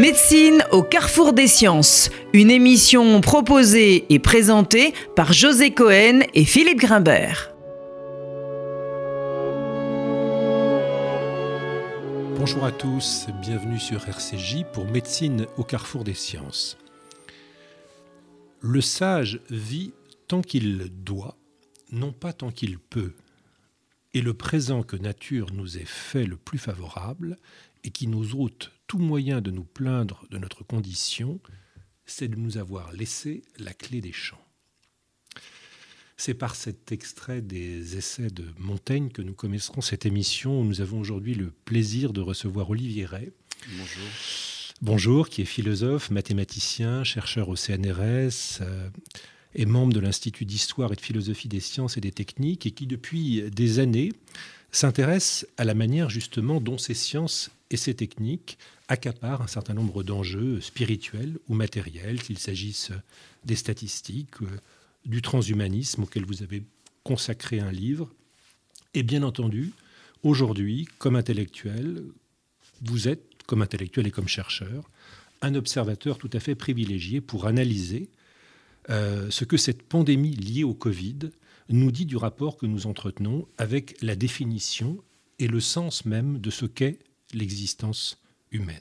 Médecine au carrefour des sciences, une émission proposée et présentée par José Cohen et Philippe Grimbert. Bonjour à tous, bienvenue sur RCJ pour Médecine au carrefour des sciences. Le sage vit tant qu'il doit, non pas tant qu'il peut. Et le présent que nature nous est fait le plus favorable, et qui nous ôte tout moyen de nous plaindre de notre condition, c'est de nous avoir laissé la clé des champs. C'est par cet extrait des essais de Montaigne que nous commencerons cette émission où nous avons aujourd'hui le plaisir de recevoir Olivier Ray. Bonjour. Bonjour, qui est philosophe, mathématicien, chercheur au CNRS euh, et membre de l'Institut d'histoire et de philosophie des sciences et des techniques et qui depuis des années s'intéresse à la manière justement dont ces sciences et ces techniques accaparent un certain nombre d'enjeux spirituels ou matériels, qu'il s'agisse des statistiques, euh, du transhumanisme auquel vous avez consacré un livre. Et bien entendu, aujourd'hui, comme intellectuel, vous êtes, comme intellectuel et comme chercheur, un observateur tout à fait privilégié pour analyser euh, ce que cette pandémie liée au Covid nous dit du rapport que nous entretenons avec la définition et le sens même de ce qu'est l'existence humaine.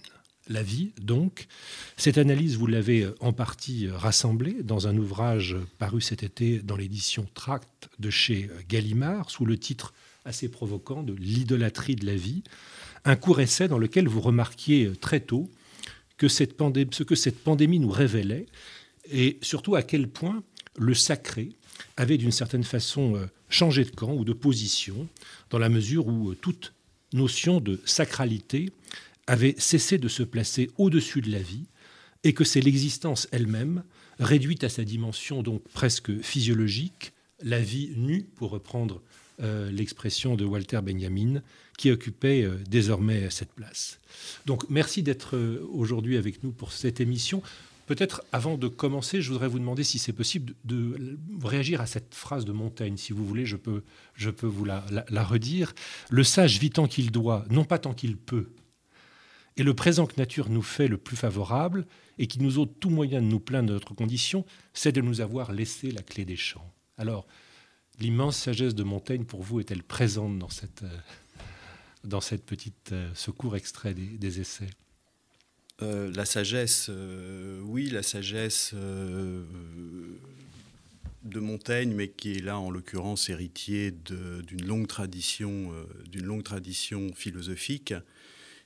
La vie, donc, cette analyse, vous l'avez en partie rassemblée dans un ouvrage paru cet été dans l'édition Tract de chez Gallimard, sous le titre assez provoquant de L'idolâtrie de la vie, un court essai dans lequel vous remarquiez très tôt que cette ce que cette pandémie nous révélait, et surtout à quel point le sacré avait d'une certaine façon euh, changé de camp ou de position, dans la mesure où euh, toute notion de sacralité avait cessé de se placer au-dessus de la vie, et que c'est l'existence elle-même, réduite à sa dimension donc presque physiologique, la vie nue, pour reprendre euh, l'expression de Walter Benjamin, qui occupait désormais cette place. Donc merci d'être aujourd'hui avec nous pour cette émission. Peut-être avant de commencer, je voudrais vous demander si c'est possible de, réagir à cette phrase de Montaigne. Si vous voulez, je peux, je peux vous la, redire. Le sage vit tant qu'il doit, non pas tant qu'il peut. Et le présent que nature nous fait le plus favorable, et qui nous ôte tout moyen de nous plaindre de notre condition, c'est de nous avoir laissé la clé des champs. Alors, l'immense sagesse de Montaigne, pour vous, est-elle présente dans cette, euh, dans cette petite, euh, ce court extrait des essais? Euh, la sagesse, oui, la sagesse de Montaigne, mais qui est là en l'occurrence héritier d'une longue tradition, d'une longue tradition philosophique.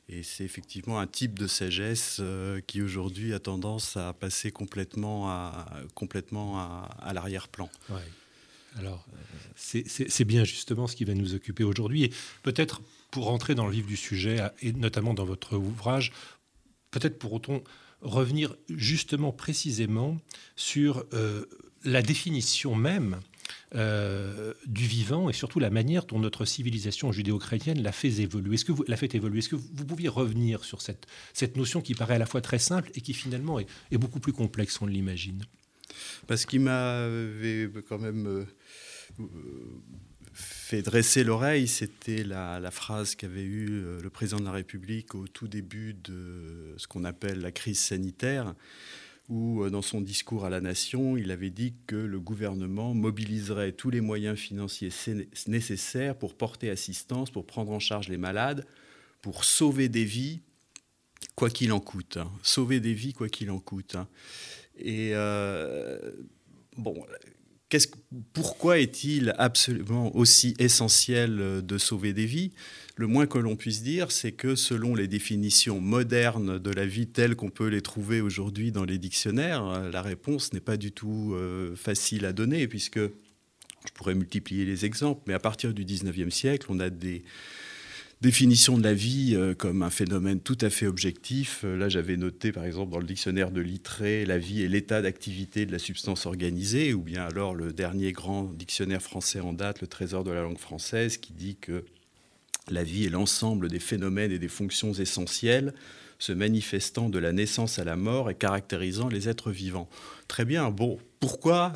Et c'est effectivement un type de sagesse qui aujourd'hui a tendance à passer complètement à, complètement à, l'arrière-plan. Alors, c'est bien justement ce qui va nous occuper aujourd'hui. Et peut-être pour rentrer dans le vif du sujet, et notamment dans votre ouvrage, peut-être pour autant revenir justement précisément sur euh, la définition même euh, du vivant et surtout la manière dont notre civilisation judéo-chrétienne l'a fait évoluer. Est-ce que vous l'a fait évoluer? Est-ce que vous pouviez revenir sur cette, cette notion qui paraît à la fois très simple et qui finalement est, beaucoup plus complexe qu'on l'imagine? Parce qu'il m'avait quand même euh, fait dresser l'oreille, c'était la, phrase qu'avait eue euh, le président de la République au tout début de ce qu'on appelle la crise sanitaire, où euh, dans son discours à la nation, il avait dit que le gouvernement mobiliserait tous les moyens financiers nécessaires pour porter assistance, pour prendre en charge les malades, pour sauver des vies, quoi qu'il en coûte. Hein. Sauver des vies, quoi qu'il en coûte. Hein. Et euh, bon, pourquoi est-il absolument aussi essentiel euh, de sauver des vies? Le moins que l'on puisse dire, c'est que selon les définitions modernes de la vie telles qu'on peut les trouver aujourd'hui dans les dictionnaires, euh, la réponse n'est pas du tout euh, facile à donner, puisque je pourrais multiplier les exemples, mais à partir du 19e siècle, on a des définition de la vie euh, comme un phénomène tout à fait objectif. Là, j'avais noté, par exemple, dans le dictionnaire de Littré, la vie est l'état d'activité de la substance organisée, ou bien alors le dernier grand dictionnaire français en date, le Trésor de la langue française, qui dit que la vie est l'ensemble des phénomènes et des fonctions essentielles se manifestant de la naissance à la mort et caractérisant les êtres vivants. Très bien, bon, pourquoi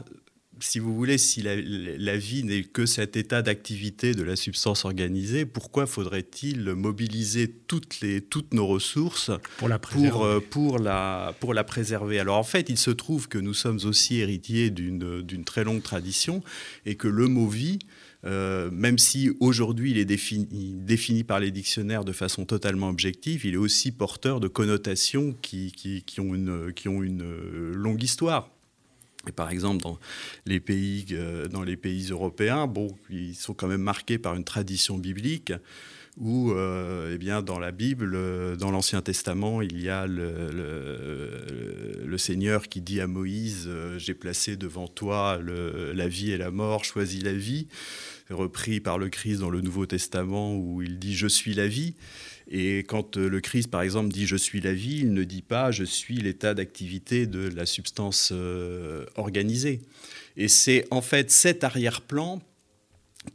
si vous voulez, si la, vie n'est que cet état d'activité de la substance organisée, pourquoi faudrait-il mobiliser toutes, les, toutes nos ressources pour la, pour, euh, pour, la, pour la préserver? Alors en fait, il se trouve que nous sommes aussi héritiers d'une très longue tradition et que le mot vie, euh, même si aujourd'hui il est défini, par les dictionnaires de façon totalement objective, il est aussi porteur de connotations qui, ont, une, qui ont une longue histoire. Et par exemple, dans les pays, euh, dans les pays européens, bon, ils sont quand même marqués par une tradition biblique où, euh, eh bien, dans la Bible, euh, dans l'Ancien Testament, il y a le, Seigneur qui dit à Moïse J'ai placé devant toi la vie et la mort, choisis la vie. Repris par le Christ dans le Nouveau Testament où il dit Je suis la vie. Et quand euh, le Christ, par exemple, dit je suis la vie, il ne dit pas je suis l'état d'activité de la substance euh, organisée. Et c'est en fait cet arrière-plan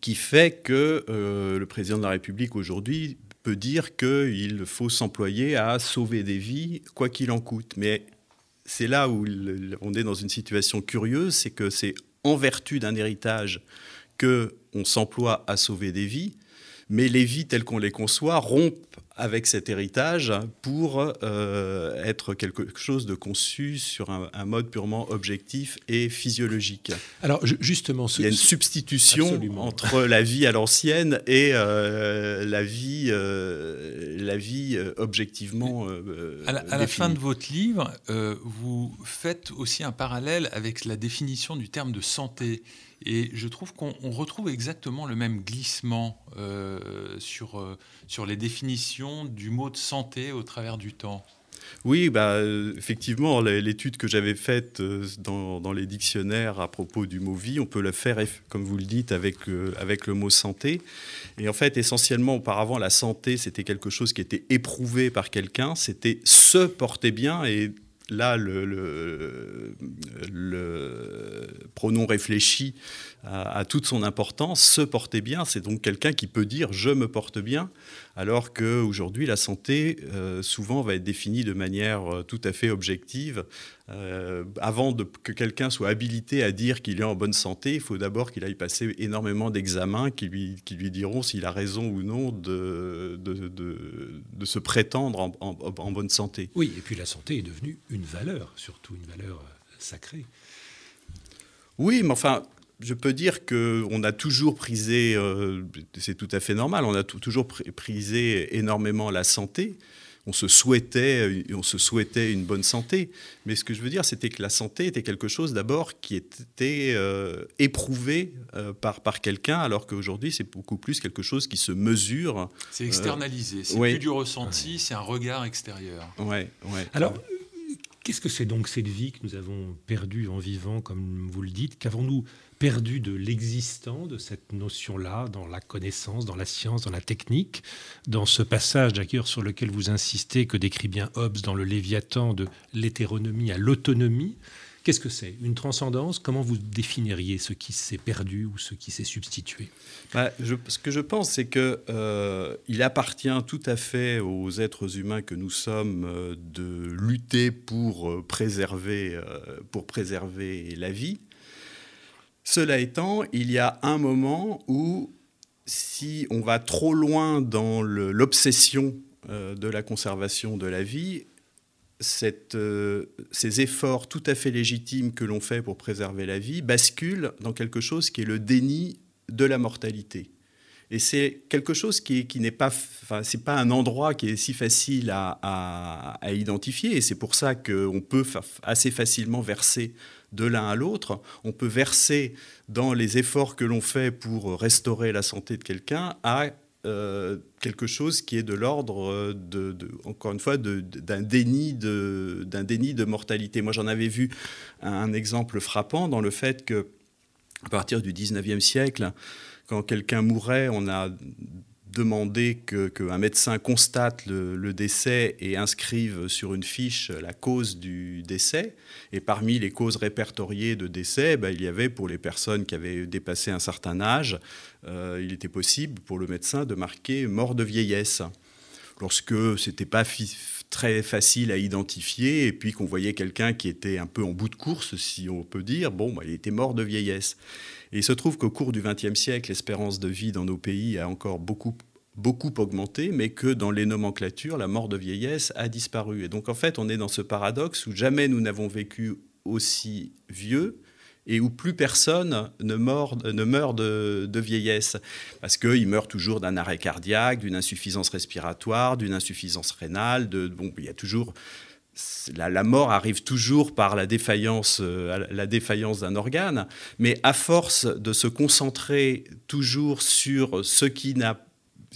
qui fait que euh, le président de la République aujourd'hui peut dire qu'il faut s'employer à sauver des vies, quoi qu'il en coûte. Mais c'est là où on est dans une situation curieuse, c'est que c'est en vertu d'un héritage que on s'emploie à sauver des vies, mais les vies telles qu'on les conçoit rompent avec cet héritage pour euh, être quelque chose de conçu sur un, mode purement objectif et physiologique. Alors justement, il y a une substitution entre la vie à l'ancienne et euh, la vie, euh, la vie objectivement. à, la, à la, fin de votre livre, vous faites aussi un parallèle avec la définition du terme de santé. Et je trouve qu'on retrouve exactement le même glissement euh, sur, euh, sur les définitions du mot de santé au travers du temps. Oui, bah, effectivement, l'étude que j'avais faite euh, dans, dans, les dictionnaires à propos du mot vie, on peut la faire, comme vous le dites, avec, avec le mot santé. Et en fait, essentiellement, auparavant, la santé, c'était quelque chose qui était éprouvé par quelqu'un, c'était se porter bien. Et là, le, pronom réfléchi a, toute son importance. Se porter bien, c'est donc quelqu'un qui peut dire je me porte bien, alors qu'aujourd'hui, la santé, euh, souvent, va être définie de manière euh, tout à fait objective. Euh, avant de, que quelqu'un soit habilité à dire qu'il est en bonne santé, il faut d'abord qu'il aille passer énormément d'examens qui lui, qui lui diront s'il a raison ou non de, de, de, se prétendre en, en, bonne santé. Oui, et puis la santé est devenue une valeur, surtout une valeur sacrée. Oui, mais enfin, je peux dire qu'on a toujours prisé, euh, c'est tout à fait normal, on a toujours prisé énormément la santé. On se, souhaitait, on se souhaitait une bonne santé. Mais ce que je veux dire, c'était que la santé était quelque chose d'abord qui était euh, éprouvé euh, par, par quelqu'un, alors qu'aujourd'hui, c'est beaucoup plus quelque chose qui se mesure. C'est externalisé, c'est plus du ressenti, c'est un regard extérieur. Ouais, ouais. Alors, Qu'est-ce que c'est donc cette vie que nous avons perdue en vivant, comme vous le dites? Qu'avons-nous perdu de l'existant, de cette notion-là, dans la connaissance, dans la science, dans la technique? Dans ce passage, d'ailleurs, sur lequel vous insistez, que décrit bien Hobbes dans le Léviathan, de l'hétéronomie à l'autonomie Qu'est-ce que c'est? Une transcendance? Comment vous définiriez ce qui s'est perdu ou ce qui s'est substitué? Bah, Ce que je pense, c'est qu'il euh, appartient tout à fait aux êtres humains que nous sommes euh, de lutter pour, euh, préserver, pour préserver la vie. Cela étant, il y a un moment où, si on va trop loin dans l'obsession de la conservation de la vie, euh, ces efforts tout à fait légitimes que l'on fait pour préserver la vie basculent dans quelque chose qui est le déni de la mortalité. Et c'est quelque chose qui, n'est pas, enfin, c'est pas un endroit qui est si facile à, identifier. Et c'est pour ça qu'on peut assez facilement verser de l'un à l'autre. On peut verser dans les efforts que l'on fait pour restaurer la santé de quelqu'un à euh, quelque chose qui est de l'ordre, euh, de, encore une fois, d'un déni de, déni de mortalité. Moi, j'en avais vu un, exemple frappant dans le fait que, à partir du 19e siècle, quand quelqu'un mourait, on a demander qu'un médecin constate le, décès et inscrive sur une fiche la cause du décès. Et parmi les causes répertoriées de décès, ben, il y avait pour les personnes qui avaient dépassé un certain âge, euh, il était possible pour le médecin de marquer mort de vieillesse. Lorsque ce n'était pas très facile à identifier, et puis qu'on voyait quelqu'un qui était un peu en bout de course, si on peut dire, bon, bah, il était mort de vieillesse. Et il se trouve qu'au cours du XXe siècle, l'espérance de vie dans nos pays a encore beaucoup beaucoup augmenté, mais que dans les nomenclatures, la mort de vieillesse a disparu. Et donc en fait, on est dans ce paradoxe où jamais nous n'avons vécu aussi vieux et où plus personne ne meurt, de, vieillesse. Parce qu'il meurt toujours d'un arrêt cardiaque, d'une insuffisance respiratoire, d'une insuffisance rénale. Bon, il y a toujours, la, mort arrive toujours par la défaillance, euh, la défaillance d'un organe. Mais à force de se concentrer toujours sur ce qui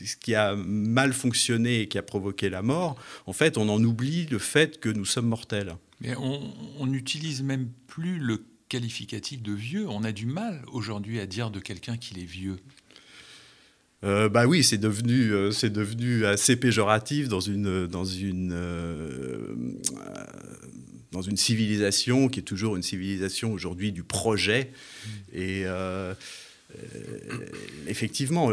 ce qui a mal fonctionné et qui a provoqué la mort, en fait, on en oublie le fait que nous sommes mortels. Mais on n'utilise même plus le qualificatif de vieux. On a du mal aujourd'hui à dire de quelqu'un qu'il est vieux. Euh, bah oui, c'est devenu, euh, c'est devenu assez péjoratif dans une, dans, une, euh, dans une civilisation qui est toujours une civilisation aujourd'hui du projet. Et effectivement,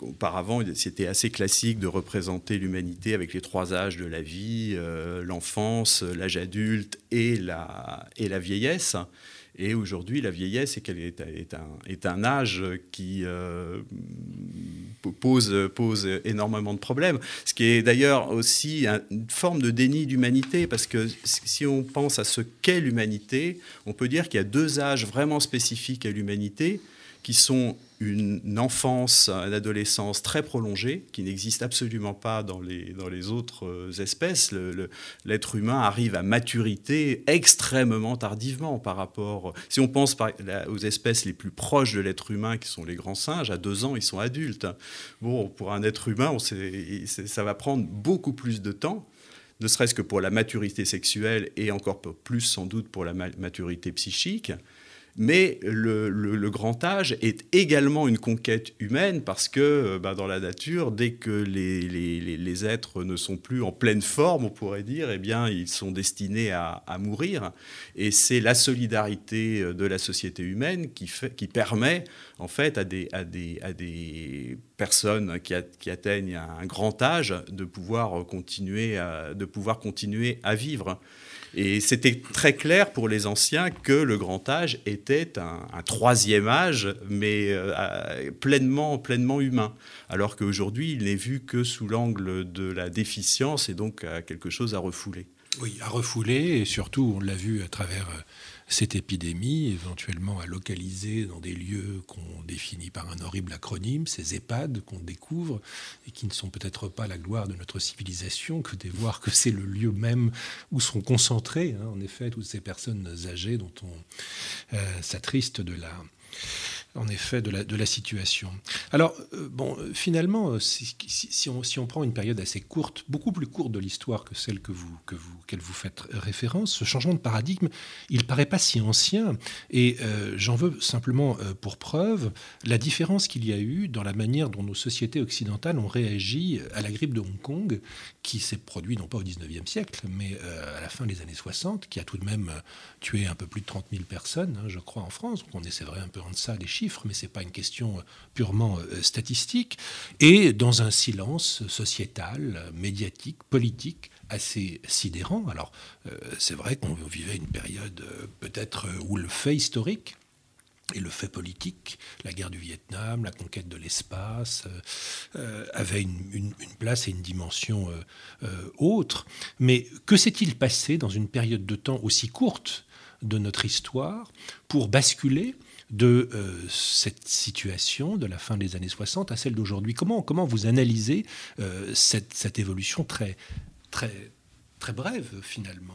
auparavant, c'était assez classique de représenter l'humanité avec les trois âges de la vie, l'enfance, l'âge adulte et la, et la vieillesse. Et aujourd'hui, la vieillesse est, un, âge qui euh, pose énormément de problèmes. Ce qui est d'ailleurs aussi une forme de déni d'humanité, parce que si on pense à ce qu'est l'humanité, on peut dire qu'il y a deux âges vraiment spécifiques à l'humanité qui sont une enfance, une adolescence très prolongée, qui n'existe absolument pas dans les, dans les autres euh, espèces. L'être humain arrive à maturité extrêmement tardivement par rapport... Si on pense aux espèces les plus proches de l'être humain, qui sont les grands singes, à deux ans, ils sont adultes. Bon, pour un être humain, ça va prendre beaucoup plus de temps ne serait-ce que pour la maturité sexuelle et encore plus sans doute pour la maturité psychique. Mais le, grand âge est également une conquête humaine parce que euh, bah, dans la nature, dès que les, êtres ne sont plus en pleine forme, on pourrait dire, eh bien, ils sont destinés à, mourir. Et c'est la solidarité euh, de la société humaine qui, permet, en fait, à des, personnes qui, atteignent un grand âge de pouvoir continuer à vivre. Et c'était très clair pour les anciens que le grand âge était un, troisième âge, mais euh, pleinement, pleinement humain. Alors qu'aujourd'hui, il n'est vu que sous l'angle de la déficience et donc quelque chose à refouler. Oui, à refouler, et surtout, on l'a vu à travers euh, cette épidémie, éventuellement à localiser dans des lieux qu'on définit par un horrible acronyme, ces EHPAD qu'on découvre et qui ne sont peut-être pas la gloire de notre civilisation, que de voir que c'est le lieu même où sont concentrées, hein, en effet, toutes ces personnes âgées dont on euh, s'attriste de la en effet, de la, situation. Alors, euh, bon, euh, finalement, euh, si, on, prend une période assez courte, beaucoup plus courte de l'histoire que celle que vous, que vous, qu'elle vous faites référence, ce changement de paradigme, il paraît pas si ancien. Et j'en veux simplement pour preuve la différence qu'il y a eu dans la manière dont nos sociétés occidentales ont réagi à la grippe de Hong Kong, qui s'est produite non pas au 19e siècle, mais à la fin des années 60, qui a tout de même tué un peu plus de 30 000 personnes, hein, je crois, en France. Donc on essaierait un peu en deçà des chiffres mais ce n'est pas une question euh, purement euh, statistique, et dans un silence sociétal, médiatique, politique assez sidérant. Alors, euh, c'est vrai qu'on vivait une période peut-être où le fait historique et le fait politique, la guerre du Vietnam, la conquête de l'espace, avait une, place et une dimension autre. Mais que s'est-il passé dans une période de temps aussi courte de notre histoire pour basculer de euh, cette situation de la fin des années 60 à celle d'aujourd'hui. Comment, comment vous analysez euh, cette, cette, évolution très, très, très brève finalement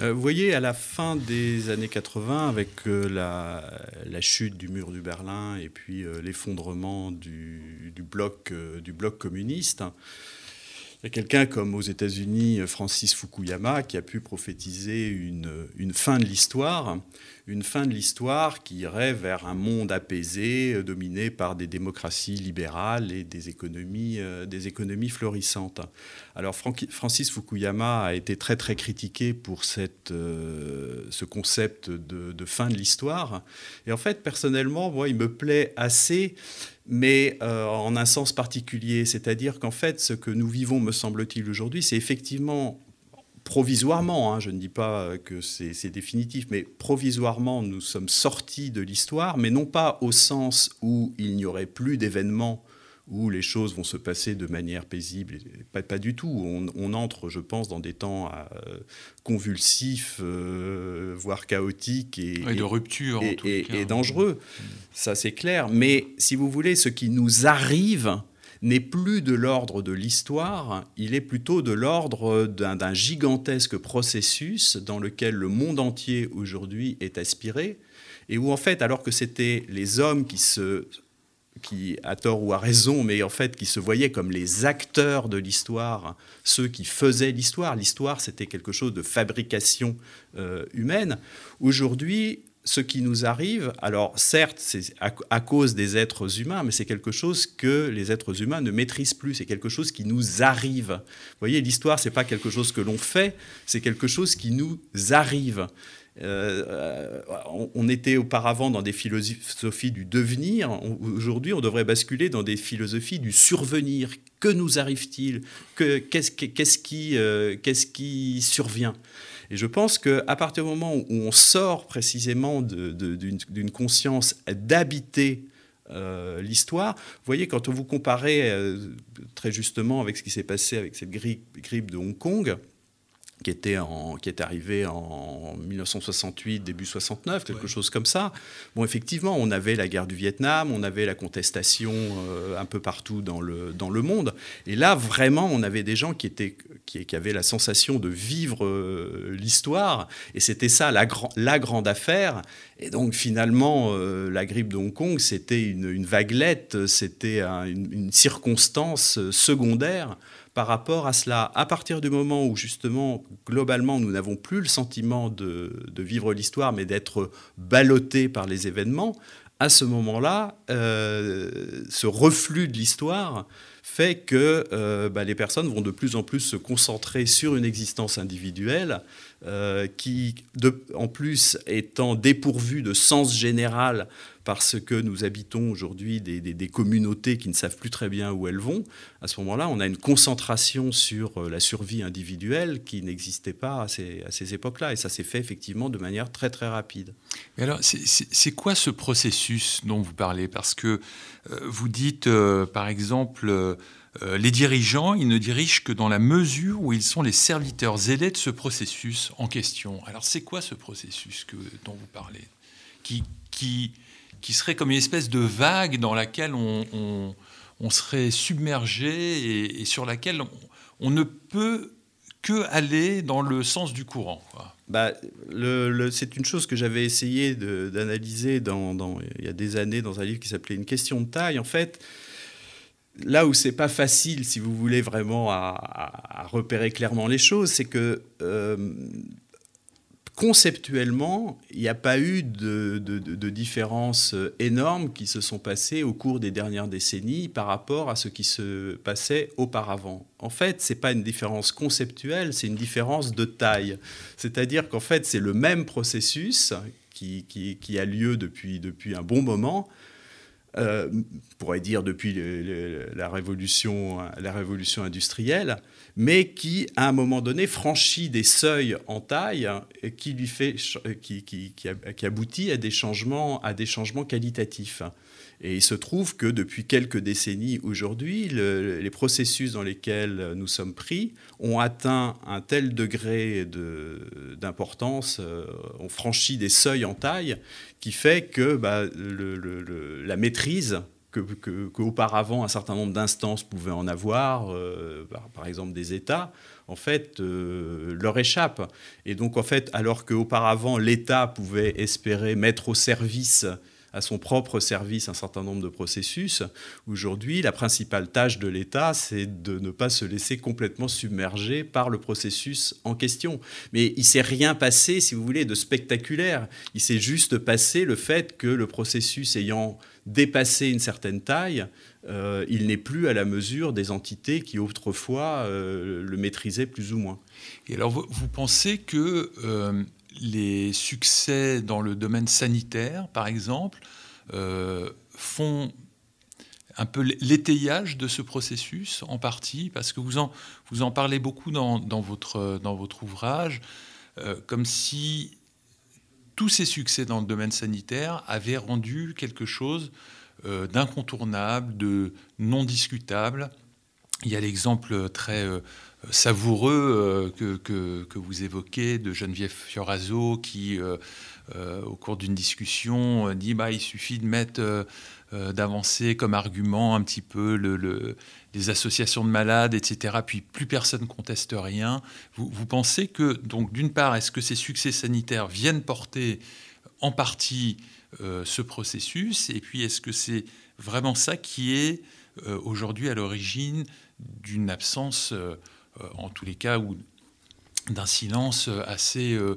euh, vous voyez, à la fin des années 80, avec la, chute du mur du Berlin et puis l'effondrement du, du, bloc, du bloc communiste, il y a quelqu'un comme aux États-Unis, Francis Fukuyama, qui a pu prophétiser une, une fin de l'histoire, une fin de l'histoire qui irait vers un monde apaisé, euh, dominé par des démocraties libérales et des économies, euh, des économies florissantes. Alors Francis Fukuyama a été très très critiqué pour euh, ce concept de, fin de l'histoire. Et en fait, personnellement, moi, il me plaît assez mais en un sens particulier. C'est-à-dire qu'en fait, ce que nous vivons, me semble-t-il, aujourd'hui, c'est effectivement provisoirement, hein, je ne dis pas que c'est définitif, mais provisoirement, nous sommes sortis de l'histoire, mais non pas au sens où il n'y aurait plus d'événements où les choses vont se passer de manière paisible. Pas, pas du tout. On, entre, je pense, dans des temps euh, convulsifs, euh, voire chaotiques et, de rupture et, et dangereux. Ça, c'est clair. Mais si vous voulez, ce qui nous arrive n'est plus de l'ordre de l'histoire, il est plutôt de l'ordre d'un gigantesque processus dans lequel le monde entier aujourd'hui est aspiré, et où en fait, alors que c'était les hommes qui se qui, à tort ou à raison, mais en fait qui se voyaient comme les acteurs de l'histoire, ceux qui faisaient l'histoire. L'histoire, c'était quelque chose de fabrication euh, humaine. Aujourd'hui, ce qui nous arrive, alors certes, c'est à, cause des êtres humains, mais c'est quelque chose que les êtres humains ne maîtrisent plus. C'est quelque chose qui nous arrive. Vous voyez, l'histoire, c'est pas quelque chose que l'on fait, c'est quelque chose qui nous arrive. Euh, on, était auparavant dans des philosophies du devenir. Aujourd'hui, on devrait basculer dans des philosophies du survenir. Que nous arrive-t-il? Qu'est-ce euh, qui survient? Et je pense qu'à partir du moment où on sort précisément d'une conscience d'habiter euh, l'histoire, vous voyez, quand vous comparez très justement avec ce qui s'est passé avec cette grippe de Hong Kong, qui était, en, qui est arrivé en 1968, début 69, quelque chose comme ça. Bon, effectivement, on avait la guerre du Vietnam, on avait la contestation euh, un peu partout dans le, dans le monde. Et là, vraiment, on avait des gens qui, étaient, qui, qui avaient la sensation de vivre euh, l'histoire. Et c'était ça, la, la grande affaire. Et donc, finalement, euh, la grippe de Hong Kong, c'était une, une vaguelette, c'était une, une circonstance secondaire par rapport à cela. À partir du moment où justement, globalement, nous n'avons plus le sentiment de, vivre l'histoire, mais d'être ballottés par les événements, à ce moment-là, euh, ce reflux de l'histoire fait que euh, bah, les personnes vont de plus en plus se concentrer sur une existence individuelle qui, de, en plus, étant dépourvue de sens général parce que nous habitons aujourd'hui des, communautés qui ne savent plus très bien où elles vont, à ce moment-là, on a une concentration sur euh, la survie individuelle qui n'existait pas à ces, époques-là. Et ça s'est fait effectivement de manière très très rapide. Mais alors, c'est quoi ce processus dont vous parlez? Parce que euh, vous dites, euh, par exemple, les dirigeants, ils ne dirigent que dans la mesure où ils sont les serviteurs zélés de ce processus en question. Alors, c'est quoi ce processus que, dont vous parlez? Qui, qui qui serait comme une espèce de vague dans laquelle on, serait submergé et, sur laquelle on, ne peut que aller dans le sens du courant. Bah, c'est une chose que j'avais essayé d'analyser il y a des années dans un livre qui s'appelait Une question de taille. En fait, là où c'est pas facile, si vous voulez vraiment à, repérer clairement les choses, c'est que euh, conceptuellement, il n'y a pas eu de, différences énormes qui se sont passées au cours des dernières décennies par rapport à ce qui se passait auparavant. En fait, ce n'est pas une différence conceptuelle, c'est une différence de taille. C'est-à-dire qu'en fait, c'est le même processus qui, a lieu depuis, depuis un bon moment, euh, on pourrait dire depuis la, révolution, la révolution industrielle, mais qui, à un moment donné, franchit des seuils en taille qui, lui fait, qui, qui, qui aboutit à des, changements, à des changements qualitatifs. Et il se trouve que depuis quelques décennies aujourd'hui, les processus dans lesquels nous sommes pris ont atteint un tel degré d'importance, euh, ont franchi des seuils en taille, qui fait que bah, la maîtrise qu'auparavant un certain nombre d'instances pouvaient en avoir, euh, par, exemple des États, en fait, euh, leur échappe. Et donc, en fait, alors qu'auparavant l'État pouvait espérer mettre au service à son propre service un certain nombre de processus. Aujourd'hui, la principale tâche de l'État, c'est de ne pas se laisser complètement submerger par le processus en question. Mais il s'est rien passé, si vous voulez, de spectaculaire. Il s'est juste passé le fait que le processus ayant dépassé une certaine taille, euh, il n'est plus à la mesure des entités qui autrefois euh, le maîtrisaient plus ou moins. Et alors, vous, pensez que euh, les succès dans le domaine sanitaire, par exemple, euh, font un peu l'étayage de ce processus en partie, parce que vous en, vous en parlez beaucoup dans, dans votre, dans votre ouvrage, comme si tous ces succès dans le domaine sanitaire avaient rendu quelque chose d'incontournable, de non discutable. Il y a l'exemple très savoureux euh, que, que, vous évoquez de Geneviève Fioraso qui, euh, euh, au cours d'une discussion, dit bah, il suffit de mettre, d'avancer comme argument un petit peu le, les associations de malades, etc. Puis plus personne conteste rien. Vous, vous pensez que, donc, d'une part, est-ce que ces succès sanitaires viennent porter en partie ce processus Et puis, est-ce que c'est vraiment ça qui est aujourd'hui à l'origine d'une absence en tous les cas, ou d'un silence assez euh,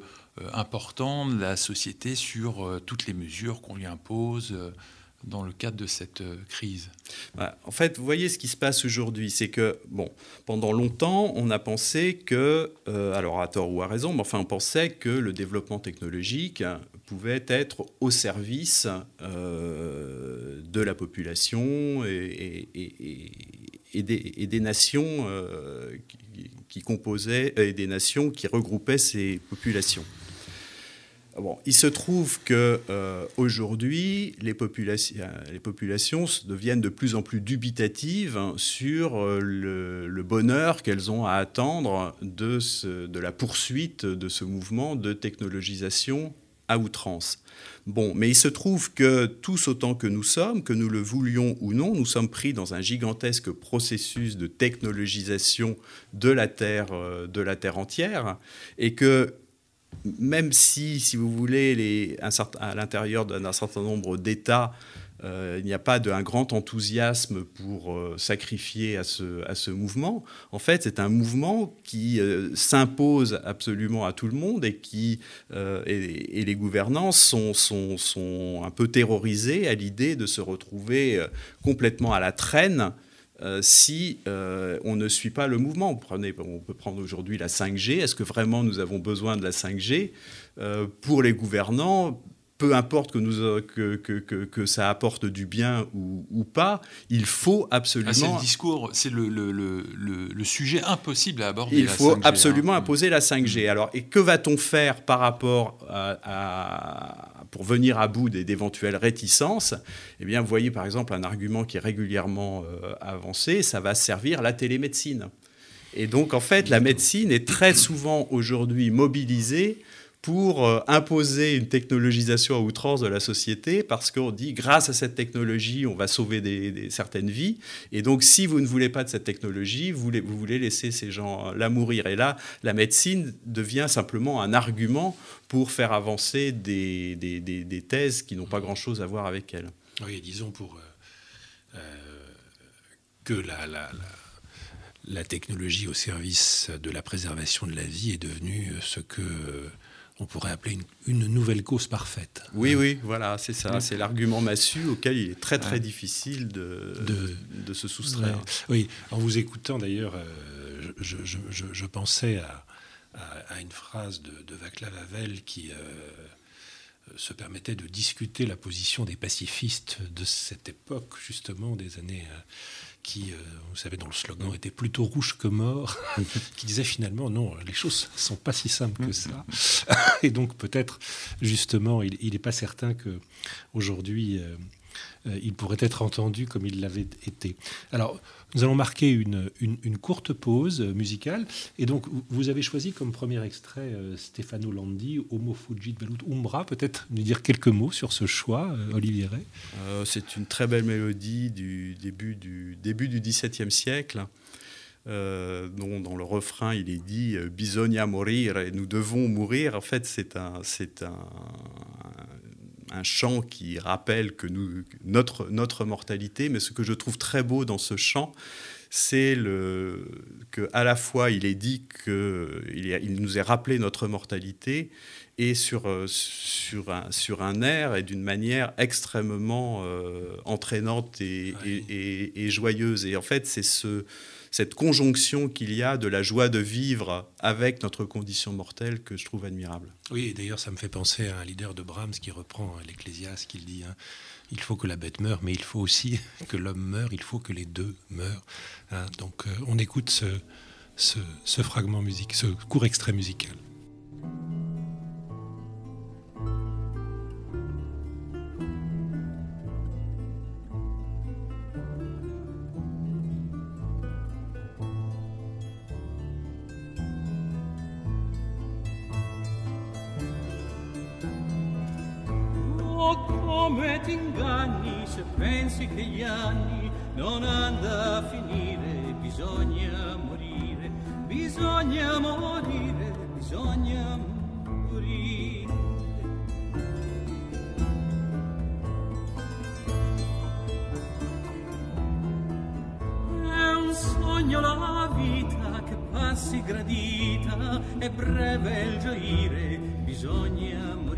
important de la société sur euh, toutes les mesures qu'on lui impose dans le cadre de cette crise. Bah, En fait, vous voyez ce qui se passe aujourd'hui, c'est que, bon, pendant longtemps, on a pensé que, alors à tort ou à raison, mais enfin, on pensait que le développement technologique pouvait être au service de la population et, des, nations qui composaient et des nations qui regroupaient ces populations. Bon, il se trouve que euh, aujourd'hui, les, populations, deviennent de plus en plus dubitatives sur euh, le, bonheur qu'elles ont à attendre de la poursuite de ce mouvement de technologisation à outrance. Bon, mais il se trouve que tous autant que nous sommes, que nous le voulions ou non, nous sommes pris dans un gigantesque processus de technologisation de la Terre, euh, de la terre entière, et que même si, si vous voulez, les, à l'intérieur d'un certain nombre d'États, euh, il n'y a pas de, un grand enthousiasme pour euh, sacrifier à ce, à ce mouvement. En fait, c'est un mouvement qui euh, s'impose absolument à tout le monde et qui et, les gouvernants sont, sont, sont, un peu terrorisés à l'idée de se retrouver complètement à la traîne si on ne suit pas le mouvement. Prenez, on peut prendre aujourd'hui la 5G. Est-ce que vraiment nous avons besoin de la 5G Pour les gouvernants, peu importe que, nous, euh, que, que, que, ça apporte du bien ou, ou pas, il faut absolument... Ah, c'est le discours, c'est le, le, le, le, sujet impossible à aborder. Il faut absolument hein. imposer la 5G. Alors, et que va-t-on faire par rapport à, pour venir à bout d'éventuelles réticences? Eh bien, vous voyez par exemple un argument qui est régulièrement euh, avancé, ça va servir la télémédecine. Et donc, en fait, la médecine est très souvent aujourd'hui mobilisée pour euh, imposer une technologisation à outrance de la société parce qu'on dit grâce à cette technologie, on va sauver des, certaines vies. Et donc, si vous ne voulez pas de cette technologie, vous voulez, vous voulez laisser ces gens-là mourir. Et là, la médecine devient simplement un argument pour faire avancer des, des thèses qui n'ont pas grand-chose à voir avec elle. Oui, disons pour euh, euh, que la, la, la technologie au service de la préservation de la vie est devenue ce que on pourrait appeler une, nouvelle cause parfaite. Oui, oui, voilà, c'est ça. C'est l'argument massu auquel il est très, très difficile de, de, se soustraire. Oui, en vous écoutant d'ailleurs, euh, je, je, pensais à, à, une phrase de, de Vaclav Havel qui euh, se permettait de discuter la position des pacifistes de cette époque, justement, des années. Qui, euh, vous savez, dont le slogan était plutôt rouge que mort, qui disait finalement non, les choses ne sont pas si simples que ça. Et donc peut-être justement, il n'est pas certain que aujourd'hui euh, il pourrait être entendu comme il l'avait été. Alors, nous allons marquer une, une, courte pause musicale. Et donc, vous avez choisi comme premier extrait euh, Stefano Landi, Homo Fugit Velut Umbra. Peut-être nous dire quelques mots sur ce choix, euh, Olivier Ray. C'est une très belle mélodie du début du, début du XVIIe siècle. dont dans le refrain il est dit bisogna morir et nous devons mourir. En fait, c'est un, c'est un, un chant qui rappelle que nous, notre, notre mortalité, mais ce que je trouve très beau dans ce chant, c'est que à la fois il est dit qu'il il nous est rappelé notre mortalité et sur, sur, un, sur un air et d'une manière extrêmement euh, entraînante et, et, et, joyeuse. Et en fait, c'est ce, cette conjonction qu'il y a de la joie de vivre avec notre condition mortelle que je trouve admirable. Oui, d'ailleurs, ça me fait penser à un leader de Brahms qui reprend l'Ecclésiaste, qui dit hein, il faut que la bête meure, mais il faut aussi que l'homme meure, il faut que les deux meurent. Hein. donc euh, on écoute ce, ce, ce fragment musique, ce court extrait musical. Pensi che gli anni non hanno a finire, bisogna morire, bisogna morire, bisogna morire. È un sogno la vita che passi gradita, è breve il gioire, bisogna morire,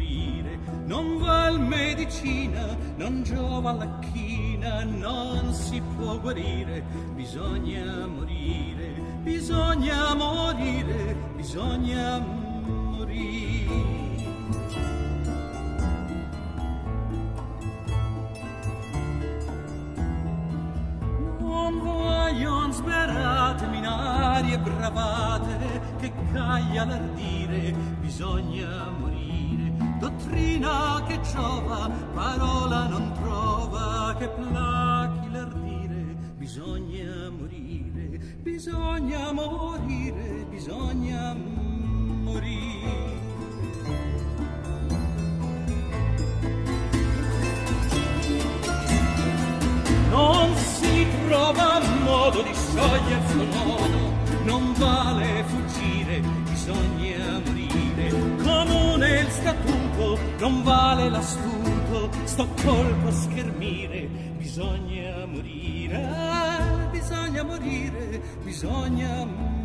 non val medicina, non giova la china, non si può guarire, bisogna morire, bisogna morire, bisogna morire. Non vogliono sperate minarie bravate che caglia l'ardire, bisogna morire dottrina che giova, parola non trova, che plachi l'ardire, bisogna morire, bisogna morire, bisogna morire. Non si trova modo di sciogliersi un nodo, non vale fuggire, bisogna morire, comune il statuto non vale l'astuto, sto colpo a schermire, bisogna morire, bisogna morire, bisogna morire.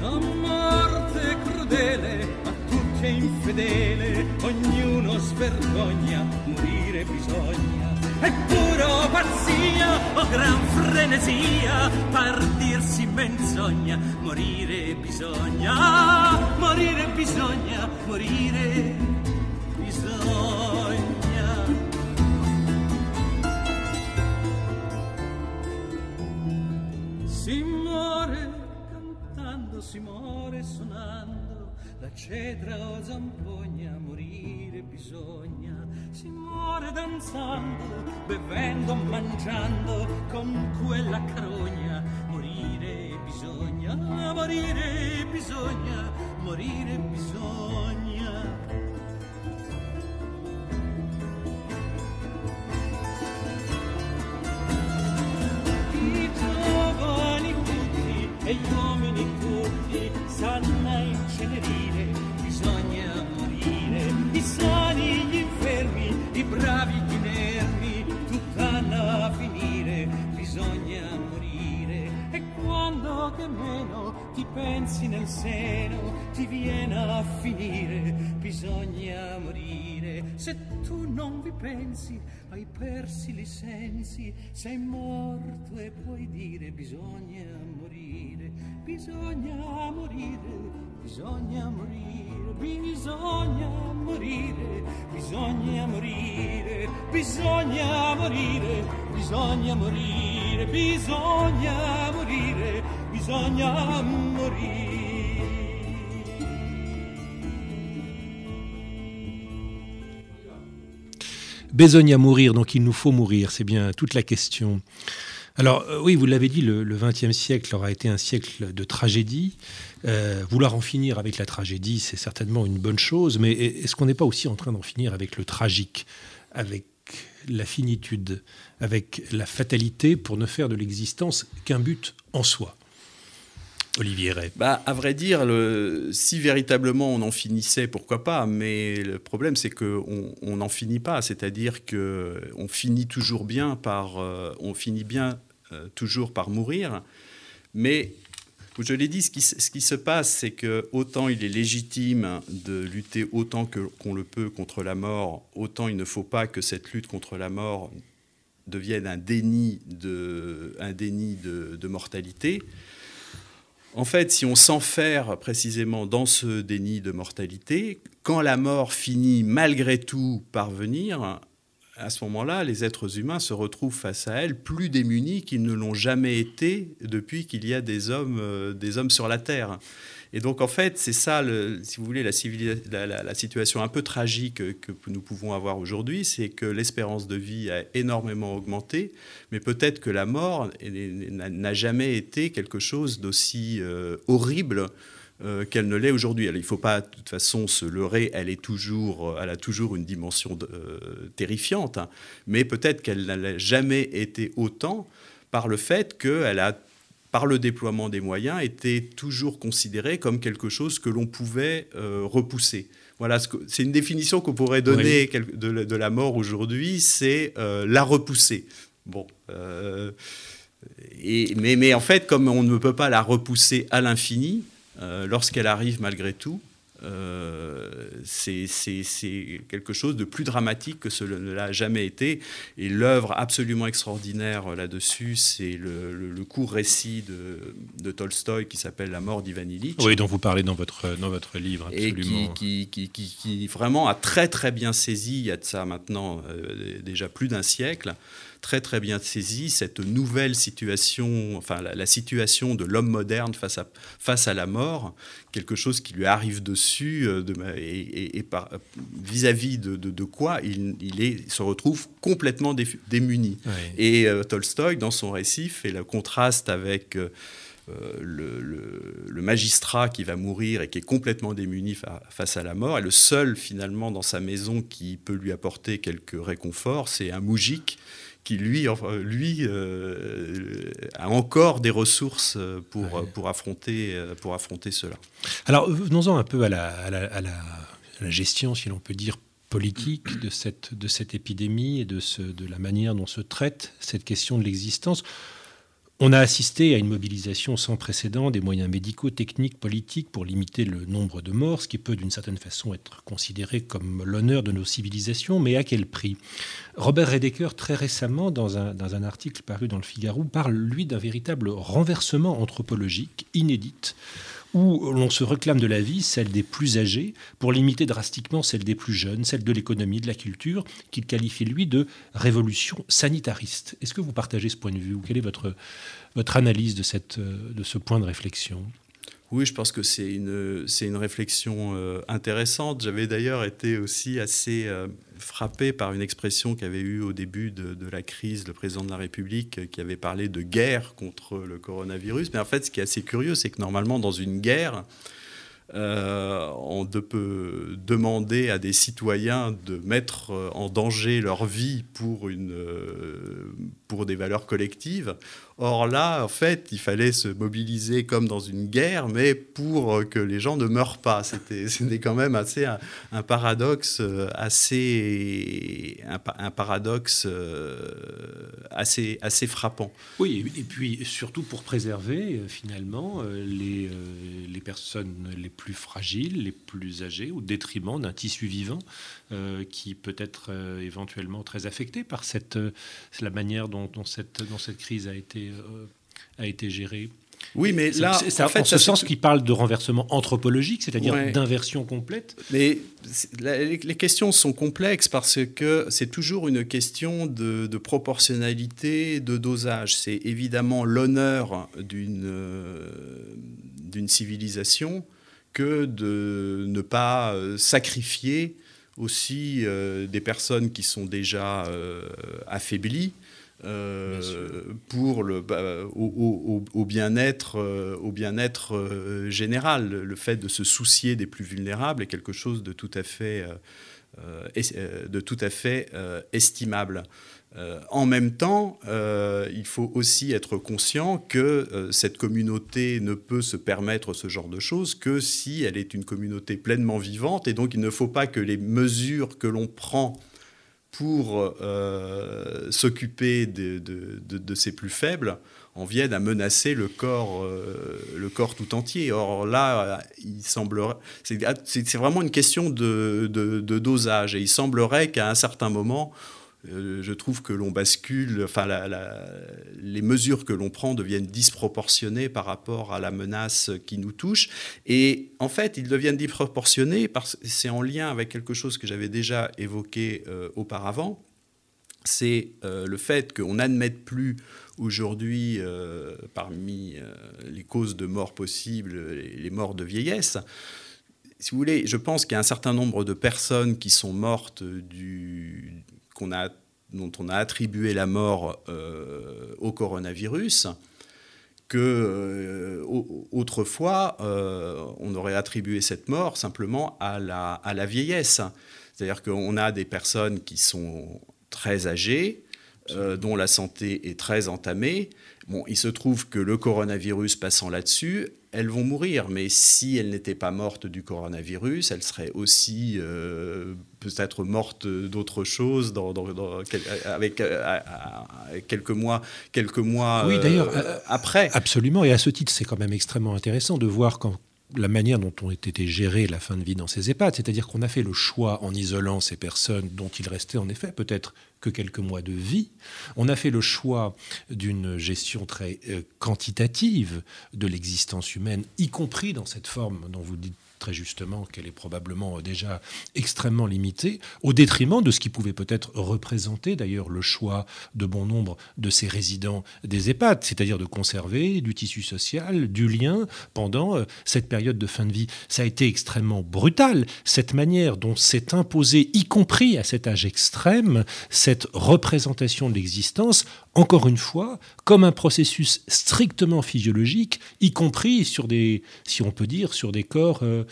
La morte crudele, a tutti è infedele, ognuno svergogna, morire bisogna è puro pazzia o gran frenesia par dirsi menzogna morire bisogna morire bisogna morire bisogna. Si muore cantando si muore suonando la cedra o zampogna morire bisogna si muore danzando, bevendo, mangiando con quella carogna. Morire bisogna, morire bisogna, morire bisogna. ti pensi nel seno, ti viene a finire, bisogna morire. Se tu non vi pensi, hai persi i sensi, sei morto e puoi dire bisogna morire, bisogna morire, bisogna morire, bisogna morire, bisogna morire, bisogna morire, bisogna morire, bisogna morire. Bisogna morire Besogna mourir, donc il nous faut mourir, c'est bien toute la question. Alors euh, oui, vous l'avez dit, le XXe siècle aura été un siècle de tragédie. Euh, vouloir en finir avec la tragédie, c'est certainement une bonne chose, mais est-ce qu'on n'est pas aussi en train d'en finir avec le tragique, avec la finitude, avec la fatalité, pour ne faire de l'existence qu'un but en soi? Olivier Ray. Bah, à vrai dire, si véritablement on en finissait, pourquoi pas Mais le problème, c'est qu'on n'en finit pas. C'est-à-dire qu'on finit toujours bien par, euh, on finit bien euh, toujours par mourir. Mais je l'ai dit, ce qui, se passe, c'est que autant il est légitime de lutter autant qu'on le peut contre la mort, autant il ne faut pas que cette lutte contre la mort devienne un déni de, un déni de mortalité. En fait, si on s'enferme précisément dans ce déni de mortalité, quand la mort finit malgré tout par venir, à ce moment-là, les êtres humains se retrouvent face à elle plus démunis qu'ils ne l'ont jamais été depuis qu'il y a des hommes, euh, des hommes sur la Terre. Et donc, en fait, c'est ça, si vous voulez, la, situation un peu tragique que nous pouvons avoir aujourd'hui, c'est que l'espérance de vie a énormément augmenté, mais peut-être que la mort n'a jamais été quelque chose d'aussi euh, horrible euh, qu'elle ne l'est aujourd'hui. Il ne faut pas, de toute façon, se leurrer. Elle, est toujours, elle a toujours une dimension euh, terrifiante, hein, mais peut-être qu'elle n'a jamais été autant par le fait qu'elle a par le déploiement des moyens, était toujours considérée comme quelque chose que l'on pouvait euh, repousser. Voilà, c'est une définition qu'on pourrait donner oui. de, la mort aujourd'hui, c'est euh, la repousser. Bon, euh, et, mais, mais, en fait, comme on ne peut pas la repousser à l'infini, lorsqu'elle arrive malgré tout, euh, c'est quelque chose de plus dramatique que cela ne l'a jamais été. Et l'œuvre absolument extraordinaire là-dessus, c'est le, le, le, court récit de, de Tolstoï qui s'appelle La mort d'Ivan Illich. Oui, dont vous parlez dans votre, dans votre livre, absolument. Et qui, qui, qui, qui, vraiment a très très bien saisi, il y a de ça maintenant euh, déjà plus d'un siècle, très très bien saisi cette nouvelle situation, enfin la, la situation de l'homme moderne face à, face à la mort, quelque chose qui lui arrive dessus euh, de, et, vis-à-vis de, de, de, quoi il, il, est, se retrouve complètement dé, démuni. Oui. Et euh, Tolstoï, dans son récit, fait le contraste avec... Euh, le, le, le, magistrat qui va mourir et qui est complètement démuni fa face à la mort. Et le seul, finalement, dans sa maison qui peut lui apporter quelques réconforts, c'est un moujik qui lui, lui euh, a encore des ressources pour, ouais. pour, affronter, pour affronter cela. Alors venons-en un peu à la, à, la, à, la, à la, gestion, si l'on peut dire, politique de cette, de cette épidémie et de, ce, de la manière dont se traite cette question de l'existence. On a assisté à une mobilisation sans précédent des moyens médicaux, techniques, politiques pour limiter le nombre de morts, ce qui peut d'une certaine façon être considéré comme l'honneur de nos civilisations, mais à quel prix? Robert Redeker, très récemment, dans un, dans un article paru dans le Figaro, parle, lui, d'un véritable renversement anthropologique inédit où l'on se réclame de la vie, celle des plus âgés, pour limiter drastiquement celle des plus jeunes, celle de l'économie, de la culture, qu'il qualifie, lui, de révolution sanitariste. Est-ce que vous partagez ce point de vue ou quelle est votre, analyse de, cette, de ce point de réflexion? Oui, je pense que c'est une, c'est une réflexion euh, intéressante. J'avais d'ailleurs été aussi assez euh, frappé par une expression qu'avait eue au début de, la crise le président de la République, euh, qui avait parlé de guerre contre le coronavirus. Mais en fait, ce qui est assez curieux, c'est que normalement, dans une guerre, de peut demander à des citoyens de mettre en danger leur vie pour, une, euh, pour des valeurs collectives. Or là, en fait, il fallait se mobiliser comme dans une guerre, mais pour que les gens ne meurent pas. C'était quand même assez un, paradoxe assez un paradoxe assez assez frappant. Oui, et puis surtout pour préserver finalement les, les personnes les plus fragiles, les plus âgées, au détriment d'un tissu vivant euh, qui peut être euh, éventuellement très affecté par cette la manière dont, dont, cette, dont cette crise a été euh, a été gérée. Oui, mais là, c'est en, fait, en ce sens qu'il parle de renversement anthropologique, c'est-à-dire ouais. d'inversion complète. Mais les, les, questions sont complexes parce que c'est toujours une question de, de, proportionnalité, de dosage. C'est évidemment l'honneur d'une d'une civilisation que de ne pas sacrifier aussi euh, des personnes qui sont déjà euh, affaiblies euh, pour le, bah, au, au, au bien-être au bien-être euh, général. Le fait de se soucier des plus vulnérables est quelque chose de tout à fait, euh, de tout à fait estimable. En même temps, il faut aussi être conscient que cette communauté ne peut se permettre ce genre de choses que si elle est une communauté pleinement vivante, et donc il ne faut pas que les mesures que l'on prend pour euh, s'occuper de, de, ces plus faibles en viennent à menacer le corps, euh, tout entier. Or là, il semblerait, c'est vraiment une question de, dosage, et il semblerait qu'à un certain moment, euh, je trouve que l'on bascule, enfin, les mesures que l'on prend deviennent disproportionnées par rapport à la menace qui nous touche. Et en fait, ils deviennent disproportionnés parce que c'est en lien avec quelque chose que j'avais déjà évoqué euh, auparavant. C'est euh, le fait qu'on n'admette plus aujourd'hui, parmi les causes de mort possibles, les morts de vieillesse, si vous voulez, je pense qu'il y a un certain nombre de personnes qui sont mortes du, qu'on dont on a attribué la mort euh, au coronavirus, que euh, autrefois euh, on aurait attribué cette mort simplement à la, à la vieillesse. C'est-à-dire qu'on a des personnes qui sont très âgées, dont la santé est très entamée. Bon, il se trouve que le coronavirus passant là-dessus, elles vont mourir. Mais si elles n'étaient pas mortes du coronavirus, elles seraient aussi euh, peut-être mortes d'autre chose dans, avec, euh, quelques mois, quelques mois oui, d'ailleurs, euh, après. Absolument. Et à ce titre, c'est quand même extrêmement intéressant de voir quand la manière dont ont été gérées la fin de vie dans ces EHPAD, c'est-à-dire qu'on a fait le choix en isolant ces personnes dont il restait en effet peut-être que quelques mois de vie, on a fait le choix d'une gestion très euh, quantitative de l'existence humaine, y compris dans cette forme dont vous dites très justement qu'elle est probablement déjà extrêmement limitée, au détriment de ce qui pouvait peut-être représenter d'ailleurs le choix de bon nombre de ces résidents des EHPAD, c'est-à-dire de conserver du tissu social, du lien pendant euh, cette période de fin de vie. Ça a été extrêmement brutal, cette manière dont s'est imposée, y compris à cet âge extrême, cette représentation de l'existence encore une fois, comme un processus strictement physiologique, y compris sur des, si on peut dire, sur des corps euh, euh,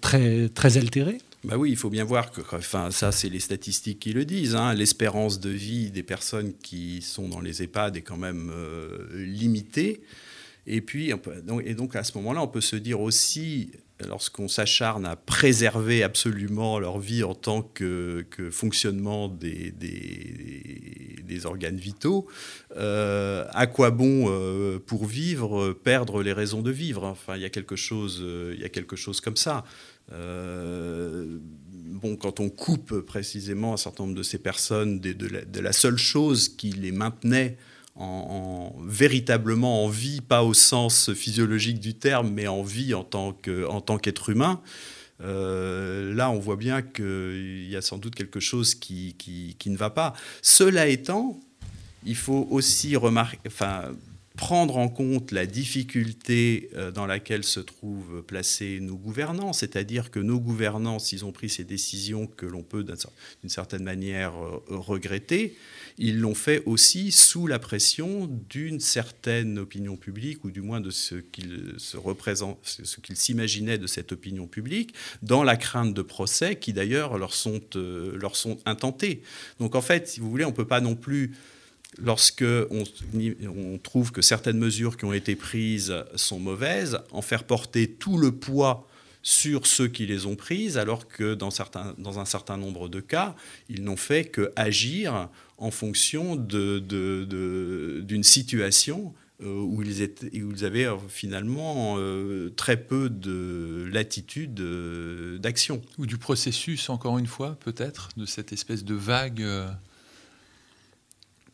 très, très altérés bah oui, il faut bien voir que, enfin, ça, c'est les statistiques qui le disent. Hein. L'espérance de vie des personnes qui sont dans les EHPAD est quand même euh, limitée. Et puis, et donc à ce moment-là, on peut se dire aussi, lorsqu'on s'acharne à préserver absolument leur vie en tant que, fonctionnement des, organes vitaux, euh, à quoi bon euh, pour vivre perdre les raisons de vivre? Enfin, il y a quelque chose, il y a quelque chose comme ça. Euh, bon, quand on coupe précisément un certain nombre de ces personnes de, de la, seule chose qui les maintenait en, véritablement en vie, pas au sens physiologique du terme, mais en vie en tant qu'être humain, euh, là, on voit bien qu'il y a sans doute quelque chose qui, ne va pas. Cela étant, il faut aussi remarquer, prendre en compte la difficulté euh, dans laquelle se trouvent placés nos gouvernants, c'est-à-dire que nos gouvernants, s'ils ont pris ces décisions que l'on peut d'une certaine manière euh, regretter, ils l'ont fait aussi sous la pression d'une certaine opinion publique, ou du moins de ce qu'ils se représentent, ce qu'ils s'imaginaient de cette opinion publique, dans la crainte de procès qui d'ailleurs leur sont, euh, leur sont intentés. Donc en fait, si vous voulez, on ne peut pas non plus lorsque on, trouve que certaines mesures qui ont été prises sont mauvaises, en faire porter tout le poids sur ceux qui les ont prises, alors que dans, certains, dans un certain nombre de cas, ils n'ont fait que agir en fonction d'une de, situation euh, où, ils étaient, où ils avaient euh, finalement euh, très peu de latitude d'action. Ou du processus, encore une fois, peut-être, de cette espèce de vague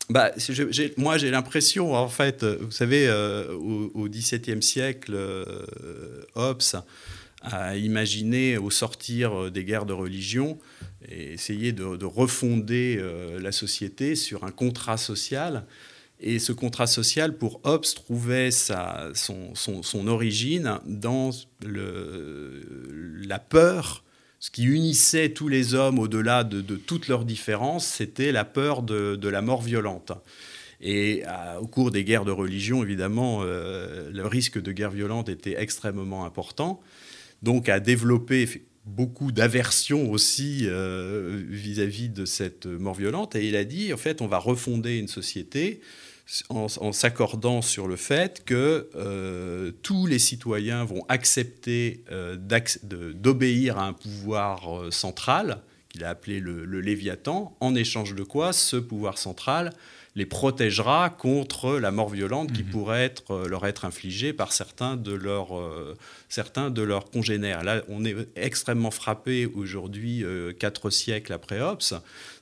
bah, moi, j'ai l'impression, en fait, vous savez, au XVIIe siècle, Hobbes a imaginé, au sortir des guerres de religion, et essayer de, refonder la société sur un contrat social. Et ce contrat social, pour Hobbes, trouvait sa, son, son, son, origine dans le, la peur ce qui unissait tous les hommes au-delà de, toutes leurs différences, c'était la peur de, la mort violente. Et au cours des guerres de religion, évidemment, euh, le risque de guerre violente était extrêmement important. Donc, a développé beaucoup d'aversion aussi euh, vis-à-vis -vis de cette mort violente. Et il a dit, en fait, on va refonder une société en, s'accordant sur le fait que euh, tous les citoyens vont accepter euh, d'obéir à un pouvoir central, qu'il a appelé le, Léviathan, en échange de quoi ce pouvoir central les protégera contre la mort violente qui mhm. pourrait être, leur être infligée par certains de, leurs, certains de leurs congénères. Là, on est extrêmement frappé aujourd'hui, quatre siècles après Hobbes,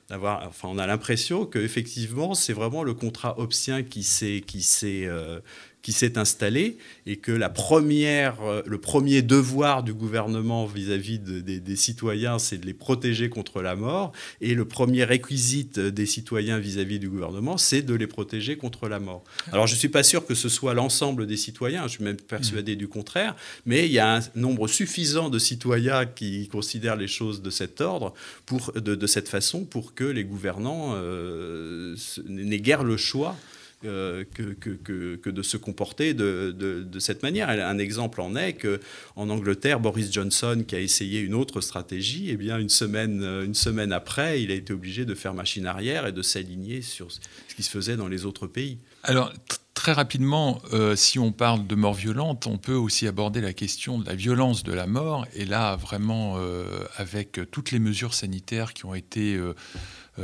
d'avoir. Enfin, on a l'impression que effectivement, c'est vraiment le contrat obsien qui s'est qui s'est euh, qui s'est installé et que la première, euh, le premier devoir du gouvernement vis-à-vis de, des, citoyens, c'est de les protéger contre la mort. Et le premier réquisite des citoyens vis-à-vis du gouvernement, c'est de les protéger contre la mort. Alors, je ne suis pas sûr que ce soit l'ensemble des citoyens, je suis même persuadé du contraire, mais il y a un nombre suffisant de citoyens qui considèrent les choses de cet ordre, pour, de, cette façon, pour que les gouvernants euh, n'aient guère le choix que, que, de se comporter de, cette manière. Un exemple en est qu'en Angleterre, Boris Johnson, qui a essayé une autre stratégie, eh bien, une, semaine, une semaine après, il a été obligé de faire machine arrière et de s'aligner sur ce qui se faisait dans les autres pays. Alors, très rapidement, euh, si on parle de mort violente, on peut aussi aborder la question de la violence de la mort. Et là, vraiment, euh, avec toutes les mesures sanitaires qui ont été euh,